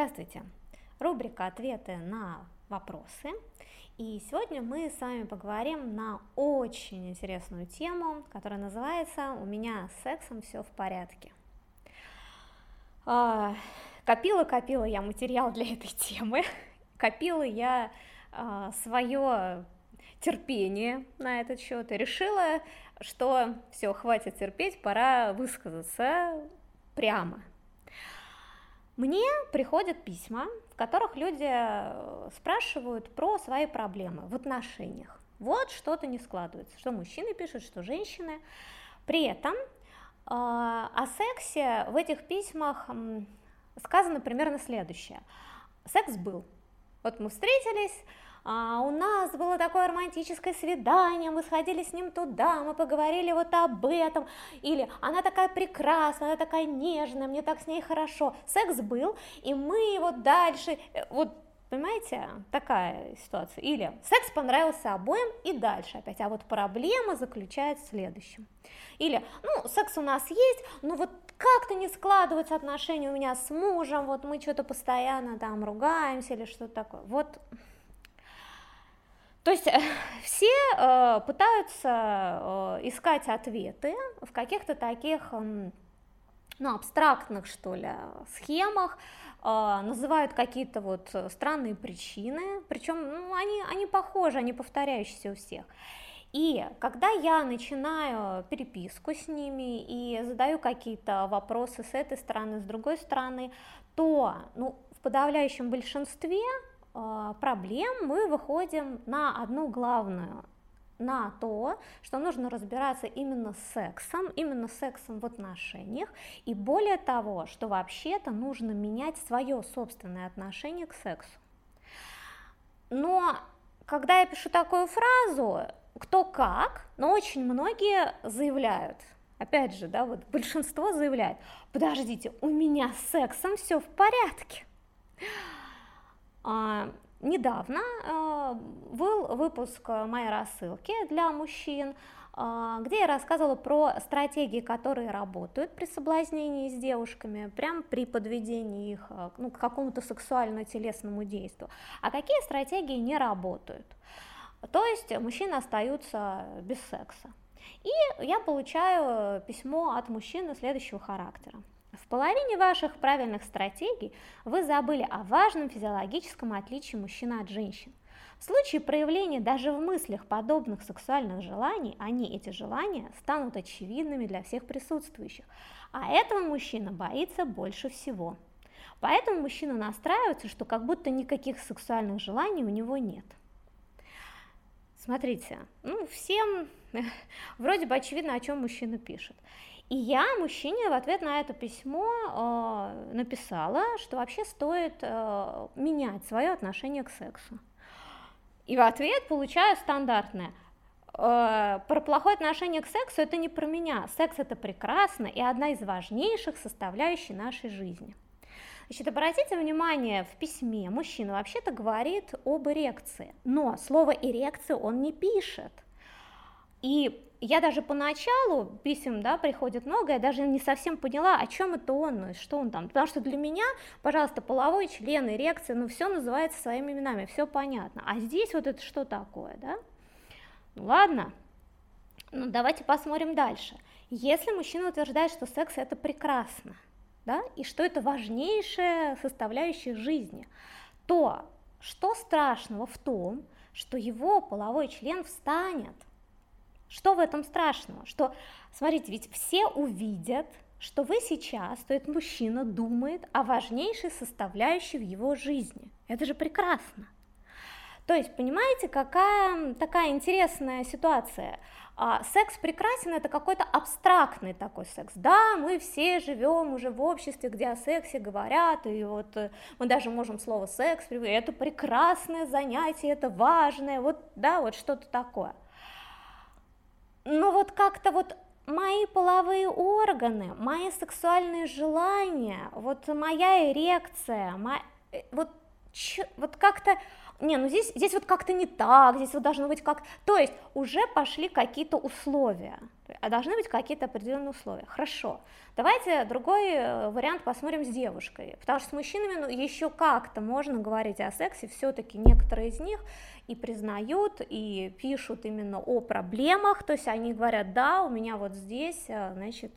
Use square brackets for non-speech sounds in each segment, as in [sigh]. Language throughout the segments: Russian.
Здравствуйте! Рубрика «Ответы на вопросы». И сегодня мы с вами поговорим на очень интересную тему, которая называется «У меня с сексом все в порядке». Копила-копила я материал для этой темы, копила я а, свое терпение на этот счет и решила, что все, хватит терпеть, пора высказаться прямо. Мне приходят письма, в которых люди э, спрашивают про свои проблемы в отношениях. Вот что-то не складывается, что мужчины пишут, что женщины. При этом э, о сексе в этих письмах сказано примерно следующее. Секс был. Вот мы встретились, а у нас было такое романтическое свидание, мы сходили с ним туда, мы поговорили вот об этом, или она такая прекрасная, она такая нежная, мне так с ней хорошо. Секс был, и мы вот дальше, э, вот Понимаете, такая ситуация. Или секс понравился обоим и дальше опять. А вот проблема заключается в следующем. Или, ну, секс у нас есть, но вот как-то не складываются отношения у меня с мужем, вот мы что-то постоянно там ругаемся или что-то такое. Вот то есть [laughs] все э, пытаются э, искать ответы в каких-то таких э, ну, абстрактных, что ли, схемах, называют какие-то вот странные причины, причем ну, они, они похожи, они повторяющиеся у всех. И когда я начинаю переписку с ними и задаю какие-то вопросы с этой стороны, с другой стороны, то ну, в подавляющем большинстве а, проблем мы выходим на одну главную, на то, что нужно разбираться именно с сексом, именно с сексом в отношениях, и более того, что вообще-то нужно менять свое собственное отношение к сексу. Но когда я пишу такую фразу, кто как, но очень многие заявляют, опять же, да, вот большинство заявляет, подождите, у меня с сексом все в порядке. Недавно а, был выпуск моей рассылки для мужчин, а, где я рассказывала про стратегии, которые работают при соблазнении с девушками, прям при подведении их ну, к какому-то сексуально-телесному действию, а какие стратегии не работают. То есть мужчины остаются без секса. И я получаю письмо от мужчины следующего характера. В половине ваших правильных стратегий вы забыли о важном физиологическом отличии мужчины от женщин. В случае проявления даже в мыслях подобных сексуальных желаний, они, эти желания, станут очевидными для всех присутствующих. А этого мужчина боится больше всего. Поэтому мужчина настраивается, что как будто никаких сексуальных желаний у него нет. Смотрите, ну всем [laughs] вроде бы очевидно, о чем мужчина пишет. И я мужчине в ответ на это письмо э, написала, что вообще стоит э, менять свое отношение к сексу. И в ответ получаю стандартное. Э, про плохое отношение к сексу это не про меня. Секс это прекрасно и одна из важнейших составляющих нашей жизни. Значит, обратите внимание, в письме мужчина вообще-то говорит об эрекции, но слово эрекция он не пишет. И я даже поначалу писем, да, приходит много, я даже не совсем поняла, о чем это он, ну, что он там, потому что для меня, пожалуйста, половой член, эрекция, ну, все называется своими именами, все понятно, а здесь вот это что такое, да? Ну, ладно, ну, давайте посмотрим дальше. Если мужчина утверждает, что секс это прекрасно, да, и что это важнейшая составляющая жизни, то что страшного в том, что его половой член встанет – что в этом страшного? Что, смотрите, ведь все увидят, что вы сейчас, то этот мужчина думает о важнейшей составляющей в его жизни. Это же прекрасно. То есть, понимаете, какая такая интересная ситуация. А, секс прекрасен, это какой-то абстрактный такой секс. Да, мы все живем уже в обществе, где о сексе говорят, и вот э, мы даже можем слово секс, это прекрасное занятие, это важное, вот, да, вот что-то такое но вот как-то вот мои половые органы, мои сексуальные желания, вот моя эрекция, моя, э, вот Ч, вот как-то, не, ну здесь, здесь вот как-то не так, здесь вот должно быть как, то есть уже пошли какие-то условия, а должны быть какие-то определенные условия. Хорошо, давайте другой э, вариант посмотрим с девушкой, потому что с мужчинами ну, еще как-то можно говорить о сексе, все-таки некоторые из них и признают, и пишут именно о проблемах, то есть они говорят, да, у меня вот здесь, э, значит,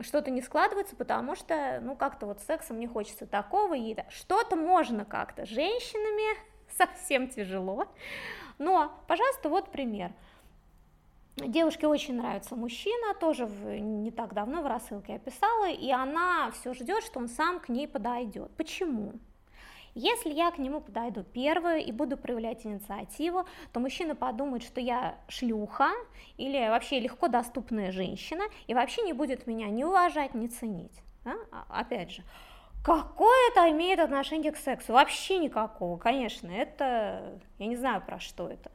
что-то не складывается, потому что, ну, как-то вот сексом не хочется такого, и что-то можно как-то. Женщинами [laughs] совсем тяжело. Но, пожалуйста, вот пример. Девушке очень нравится мужчина, тоже в, не так давно в рассылке я писала, и она все ждет, что он сам к ней подойдет. Почему? Если я к нему подойду первую и буду проявлять инициативу, то мужчина подумает, что я шлюха или вообще легко доступная женщина и вообще не будет меня ни уважать, ни ценить. Да? А, опять же, Какое это имеет отношение к сексу? Вообще никакого, конечно, это, я не знаю, про что это.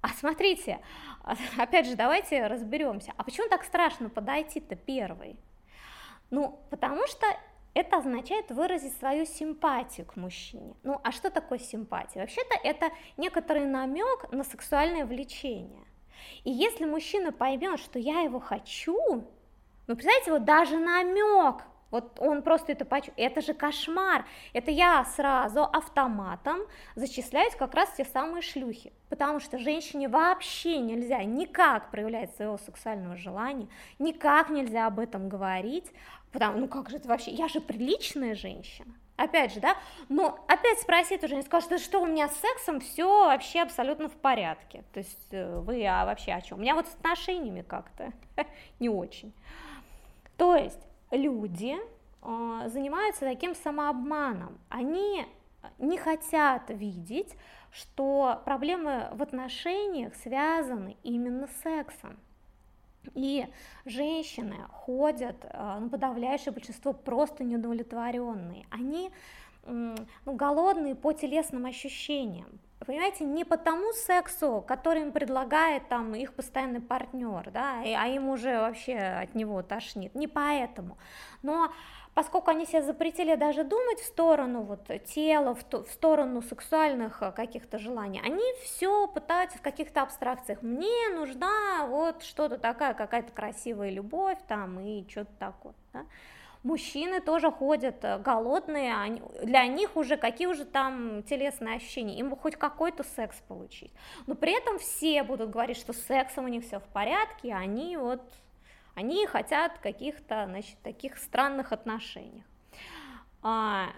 А смотрите, [laughs] опять же, давайте разберемся, а почему так страшно подойти-то первой? Ну, потому что это означает выразить свою симпатию к мужчине. Ну, а что такое симпатия? Вообще-то это некоторый намек на сексуальное влечение. И если мужчина поймет, что я его хочу, ну, представляете, вот даже намек вот он просто это почувствует. Это же кошмар. Это я сразу автоматом зачисляюсь как раз те самые шлюхи. Потому что женщине вообще нельзя никак проявлять своего сексуального желания, никак нельзя об этом говорить. Потому, ну как же это вообще? Я же приличная женщина. Опять же, да, но опять спросит уже, скажет, да что у меня с сексом все вообще абсолютно в порядке. То есть э, вы а вообще о чем? У меня вот с отношениями как-то [laughs] не очень. То есть люди э, занимаются таким самообманом. Они не хотят видеть, что проблемы в отношениях связаны именно с сексом. И женщины ходят, э, ну, подавляющее большинство просто неудовлетворенные. Они ну, голодные по телесным ощущениям. Понимаете, не по тому сексу, который им предлагает там их постоянный партнер, да, а им уже вообще от него тошнит, не поэтому. Но поскольку они себе запретили даже думать в сторону вот тела, в, ту, в сторону сексуальных э, каких-то желаний, они все пытаются в каких-то абстракциях. Мне нужна вот что-то такая, какая-то красивая любовь там и что-то такое. Да? Мужчины тоже ходят э, голодные, они, для них уже какие уже там телесные ощущения, им бы хоть какой-то секс получить. Но при этом все будут говорить, что с сексом у них все в порядке, они вот они хотят каких-то, значит, таких странных отношений. А,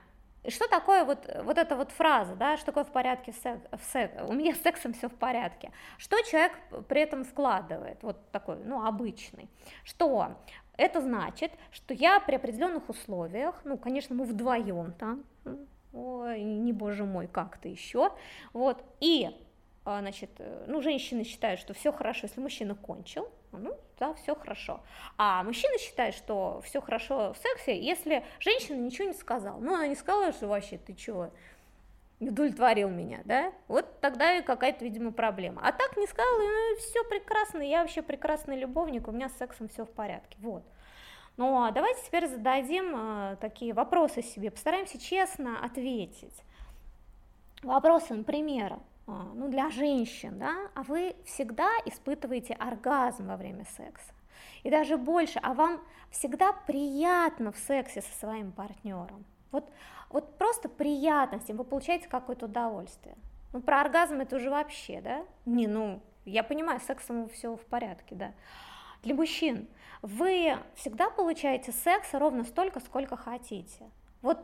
что такое вот, вот эта вот фраза, да, что такое в порядке секс, в секс, у меня с сексом все в порядке, что человек при этом вкладывает, вот такой, ну, обычный, что это значит, что я при определенных условиях, ну, конечно, мы вдвоем там, ой, не боже мой, как-то еще, вот, и, а, значит, ну, женщины считают, что все хорошо, если мужчина кончил, ну, да, все хорошо. А мужчина считает, что все хорошо в сексе, если женщина ничего не сказала. Ну, она не сказала, что вообще ты чего, не удовлетворил меня, да? Вот тогда и какая-то, видимо, проблема. А так не сказала, ну, все прекрасно, я вообще прекрасный любовник, у меня с сексом все в порядке, вот. Ну, а давайте теперь зададим э, такие вопросы себе, постараемся честно ответить. Вопросы, например, а, ну, для женщин, да, а вы всегда испытываете оргазм во время секса. И даже больше, а вам всегда приятно в сексе со своим партнером. Вот, вот просто приятность, вы получаете какое-то удовольствие. Ну, про оргазм это уже вообще, да? Не, ну, я понимаю, с сексом все в порядке, да. Для мужчин вы всегда получаете секс ровно столько, сколько хотите. Вот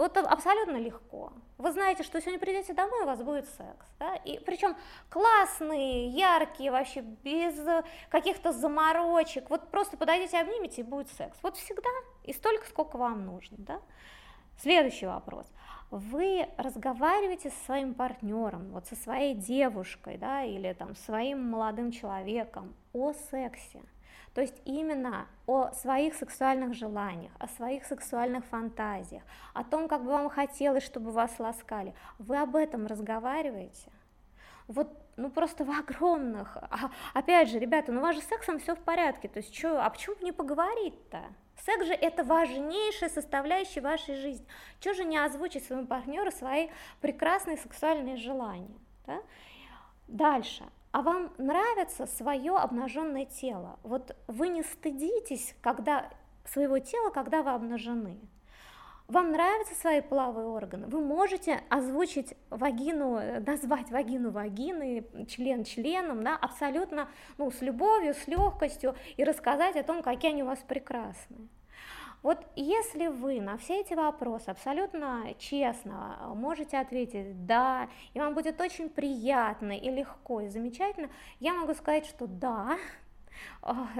вот абсолютно легко. Вы знаете, что сегодня придете домой, у вас будет секс. Да? И причем классные, яркие, вообще без каких-то заморочек. Вот просто подойдите, обнимите, и будет секс. Вот всегда и столько, сколько вам нужно. Да? Следующий вопрос. Вы разговариваете со своим партнером, вот со своей девушкой, да, или там своим молодым человеком о сексе. То есть именно о своих сексуальных желаниях, о своих сексуальных фантазиях, о том, как бы вам хотелось, чтобы вас ласкали. Вы об этом разговариваете? Вот, ну просто в огромных. А, опять же, ребята, ну у вас же сексом все в порядке. То есть, что, а почему бы не поговорить-то? Секс же это важнейшая составляющая вашей жизни. Чего же не озвучить своему партнеру свои прекрасные сексуальные желания? Да? Дальше. А вам нравится свое обнаженное тело? Вот вы не стыдитесь когда, своего тела, когда вы обнажены. Вам нравятся свои половые органы? Вы можете озвучить вагину, назвать вагину вагиной, член членом, да, абсолютно ну, с любовью, с легкостью и рассказать о том, какие они у вас прекрасные. Вот если вы на все эти вопросы абсолютно честно можете ответить «да», и вам будет очень приятно и легко и замечательно, я могу сказать, что да,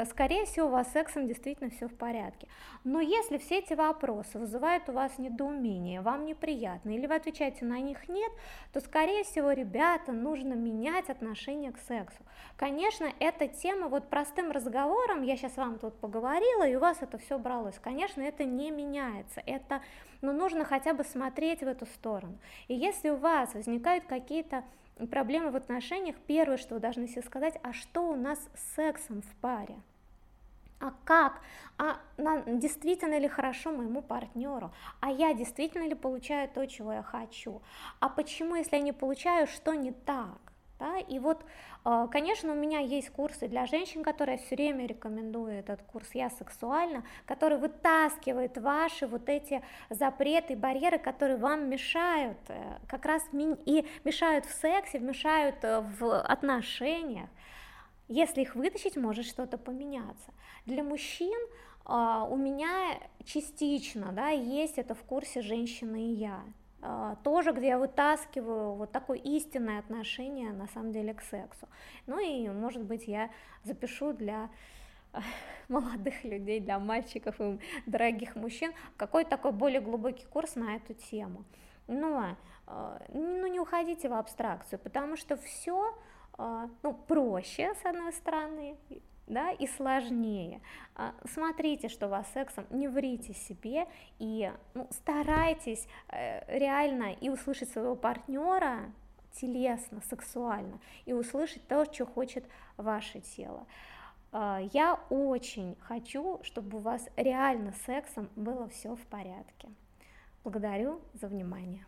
скорее всего, у вас с сексом действительно все в порядке. Но если все эти вопросы вызывают у вас недоумение, вам неприятно, или вы отвечаете на них нет, то, скорее всего, ребята, нужно менять отношение к сексу. Конечно, эта тема вот простым разговором, я сейчас вам тут поговорила, и у вас это все бралось. Конечно, это не меняется, это, но ну, нужно хотя бы смотреть в эту сторону. И если у вас возникают какие-то проблемы в отношениях, первое, что вы должны себе сказать, а что у нас с сексом в паре? А как? А на, действительно ли хорошо моему партнеру? А я действительно ли получаю то, чего я хочу? А почему, если я не получаю, что не так? Да? И вот, э, конечно, у меня есть курсы для женщин, которые все время рекомендую этот курс «Я сексуальна», который вытаскивает ваши вот эти запреты, барьеры, которые вам мешают, э, как раз и мешают в сексе, мешают э, в отношениях. Если их вытащить, может что-то поменяться. Для мужчин у меня частично да, есть это в курсе «Женщина и я». А, тоже, где я вытаскиваю вот такое истинное отношение на самом деле к сексу. Ну и, может быть, я запишу для [laughs] молодых людей, для мальчиков и дорогих мужчин какой-то такой более глубокий курс на эту тему. Но а, ну, не уходите в абстракцию, потому что все а, ну, проще, с одной стороны, да, и сложнее. А, смотрите, что у вас сексом, не врите себе и ну, старайтесь э, реально и услышать своего партнера телесно, сексуально, и услышать то, что хочет ваше тело. А, я очень хочу, чтобы у вас реально с сексом было все в порядке. Благодарю за внимание.